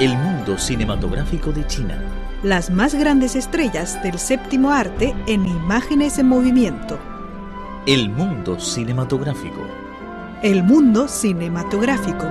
El mundo cinematográfico de China. Las más grandes estrellas del séptimo arte en imágenes en movimiento. El mundo cinematográfico. El mundo cinematográfico.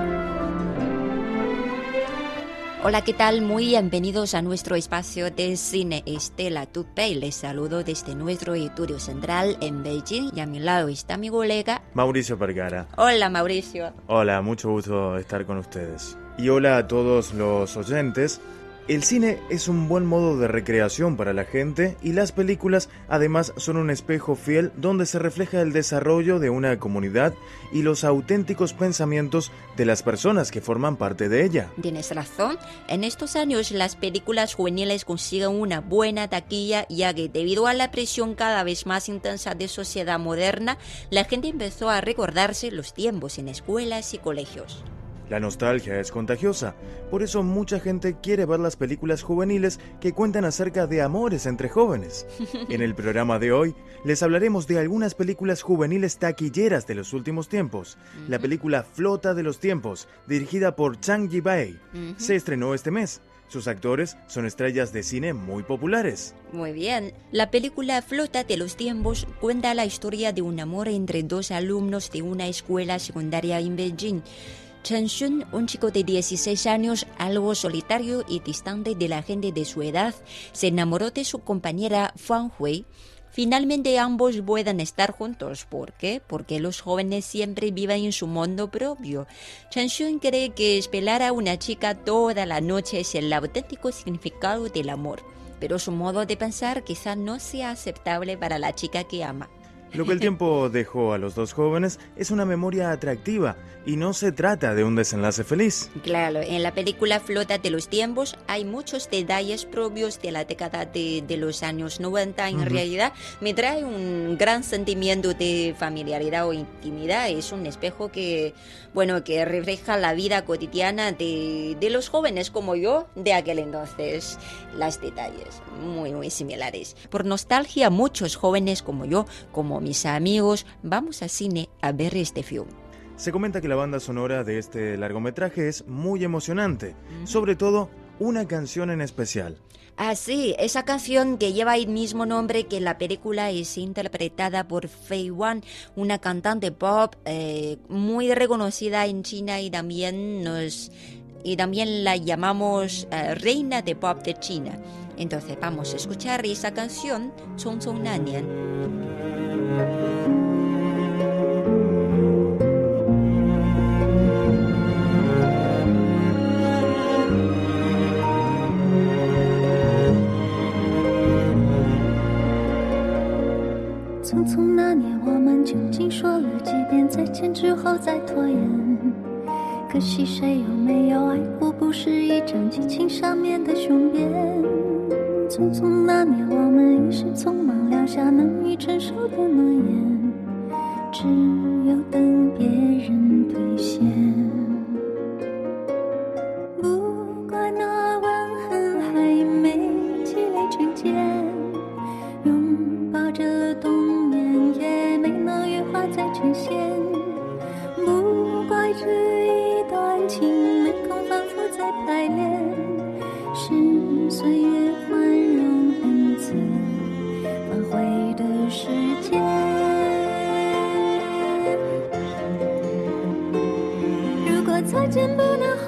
Hola, ¿qué tal? Muy bienvenidos a nuestro espacio de cine Estela Tupei. Les saludo desde nuestro estudio central en Beijing y a mi lado está mi colega Mauricio Vergara. Hola, Mauricio. Hola, mucho gusto estar con ustedes. Y hola a todos los oyentes. El cine es un buen modo de recreación para la gente y las películas además son un espejo fiel donde se refleja el desarrollo de una comunidad y los auténticos pensamientos de las personas que forman parte de ella. Tienes razón. En estos años las películas juveniles consiguen una buena taquilla ya que debido a la presión cada vez más intensa de sociedad moderna, la gente empezó a recordarse los tiempos en escuelas y colegios. La nostalgia es contagiosa, por eso mucha gente quiere ver las películas juveniles que cuentan acerca de amores entre jóvenes. En el programa de hoy les hablaremos de algunas películas juveniles taquilleras de los últimos tiempos. La película Flota de los Tiempos, dirigida por Chang Yi-bai, se estrenó este mes. Sus actores son estrellas de cine muy populares. Muy bien. La película Flota de los Tiempos cuenta la historia de un amor entre dos alumnos de una escuela secundaria en Beijing. Chen un chico de 16 años, algo solitario y distante de la gente de su edad, se enamoró de su compañera Fang Hui. Finalmente ambos pueden estar juntos. ¿Por qué? Porque los jóvenes siempre viven en su mundo propio. Chen Xun cree que esperar a una chica toda la noche es el auténtico significado del amor. Pero su modo de pensar quizá no sea aceptable para la chica que ama. Lo que el tiempo dejó a los dos jóvenes es una memoria atractiva y no se trata de un desenlace feliz. Claro, en la película Flota de los Tiempos hay muchos detalles propios de la década de, de los años 90. En realidad me trae un gran sentimiento de familiaridad o intimidad. Es un espejo que, bueno, que refleja la vida cotidiana de, de los jóvenes como yo de aquel entonces. Las detalles muy, muy similares. Por nostalgia, muchos jóvenes como yo, como mis amigos, vamos al cine a ver este film. Se comenta que la banda sonora de este largometraje es muy emocionante, sobre todo una canción en especial. Ah, sí, esa canción que lleva el mismo nombre que la película es interpretada por Fei Wan, una cantante pop eh, muy reconocida en China y también nos y también la llamamos eh, reina de pop de China. Entonces vamos a escuchar esa canción, Chong Chong Na Nian. 匆匆那年，我们究竟说了几遍再见之后再拖延？可惜谁有没有爱过，不是一张激情上面的雄辩。匆匆那年，我们一时匆忙撂下难以承受的诺言，只有等别人兑现。不怪那吻痕还没积累成茧，拥抱着冬眠也没能羽化再成仙。不怪这一段情没空反复再排练，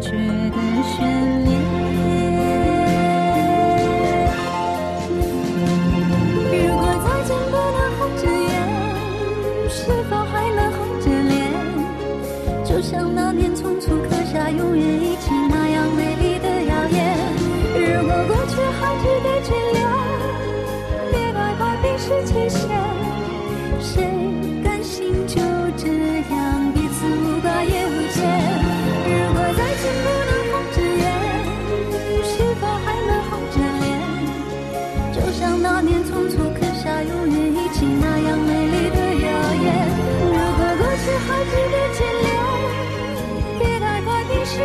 觉的悬念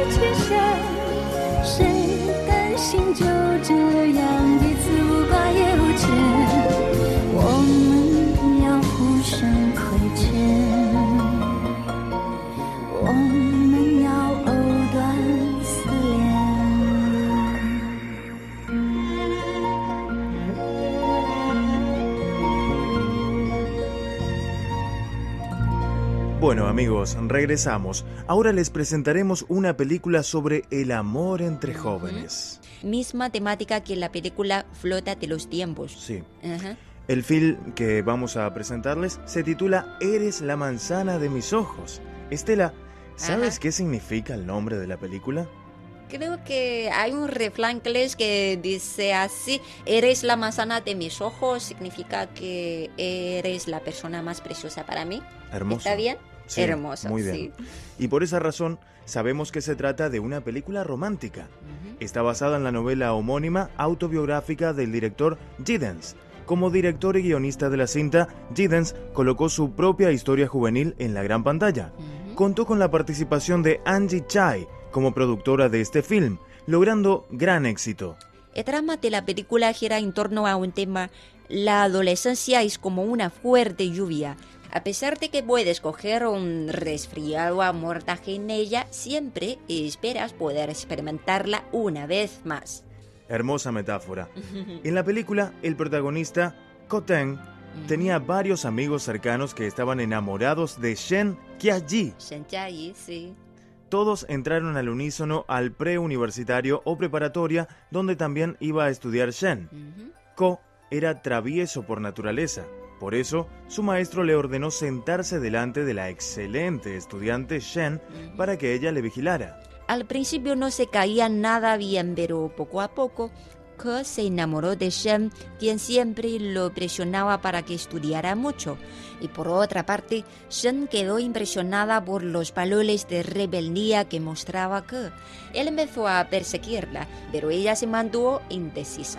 是谁？谁甘心就这样？Bueno amigos, regresamos. Ahora les presentaremos una película sobre el amor entre jóvenes. Misma temática que la película Flota de los tiempos. Sí. El film que vamos a presentarles se titula Eres la manzana de mis ojos. Estela, ¿sabes qué significa el nombre de la película? Creo que hay un refrán inglés que dice así, eres la manzana de mis ojos, significa que eres la persona más preciosa para mí. Hermoso. ¿Está bien? Sí, Hermoso, Muy bien. sí. Y por esa razón sabemos que se trata de una película romántica. Está basada en la novela homónima autobiográfica del director Giddens. Como director y guionista de la cinta, Giddens colocó su propia historia juvenil en la gran pantalla. Contó con la participación de Angie Chai como productora de este film, logrando gran éxito. El trama de la película gira en torno a un tema, la adolescencia es como una fuerte lluvia. A pesar de que puedes coger un resfriado a mortaje en ella, siempre esperas poder experimentarla una vez más. Hermosa metáfora. En la película, el protagonista, Koten, tenía varios amigos cercanos que estaban enamorados de Shen Kya-ji. Shenjai, sí. Todos entraron al unísono al preuniversitario o preparatoria, donde también iba a estudiar Shen. Ko era travieso por naturaleza. Por eso, su maestro le ordenó sentarse delante de la excelente estudiante Shen para que ella le vigilara. Al principio no se caía nada bien, pero poco a poco Ke se enamoró de Shen, quien siempre lo presionaba para que estudiara mucho. Y por otra parte, Shen quedó impresionada por los valores de rebeldía que mostraba Ke. Él empezó a perseguirla, pero ella se mantuvo indecisa.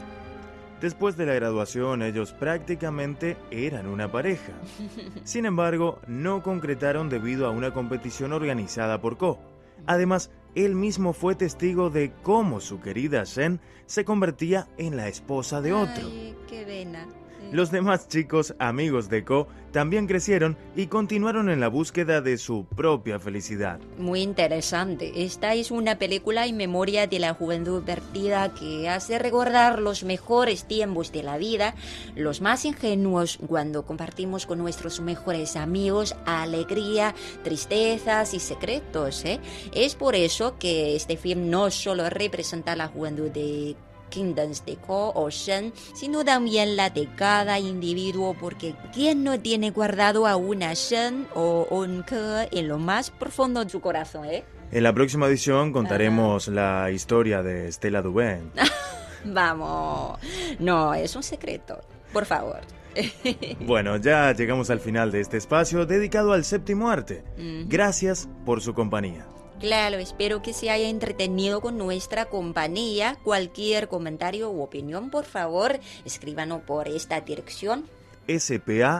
Después de la graduación, ellos prácticamente eran una pareja. Sin embargo, no concretaron debido a una competición organizada por Ko. Además, él mismo fue testigo de cómo su querida Shen se convertía en la esposa de otro. Ay, qué vena. Los demás chicos, amigos de Ko, también crecieron y continuaron en la búsqueda de su propia felicidad. Muy interesante. Esta es una película en memoria de la juventud perdida que hace recordar los mejores tiempos de la vida, los más ingenuos cuando compartimos con nuestros mejores amigos alegría, tristezas y secretos. ¿eh? Es por eso que este film no solo representa la juventud de Kingdoms de Ko o Shen, sino también la de cada individuo, porque ¿quién no tiene guardado a una Shen o un Ke en lo más profundo de su corazón, eh? En la próxima edición contaremos la historia de Stella Duben. Vamos, no, es un secreto, por favor. Bueno, ya llegamos al final de este espacio dedicado al séptimo arte. Gracias por su compañía. Claro, espero que se haya entretenido con nuestra compañía. Cualquier comentario u opinión, por favor, escríbanos por esta dirección. spa.cri.com.cn.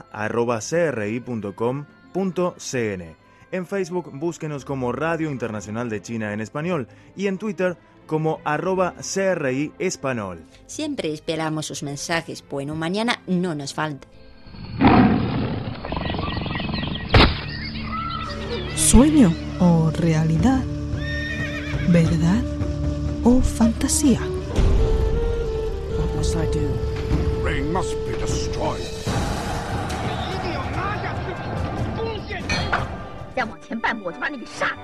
En Facebook búsquenos como Radio Internacional de China en Español y en Twitter como arroba CRI Español. Siempre esperamos sus mensajes. Bueno, mañana no nos falta. ¿Sueño o realidad? ¿Verdad o fantasía? What must I do? Ring must be destroyed. 再往前半步，我就把你给杀了。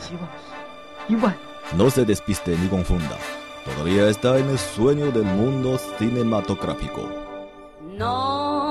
希望是一万。 No se despiste ni confunda. Todavía está en el sueño del mundo cinematográfico. Non,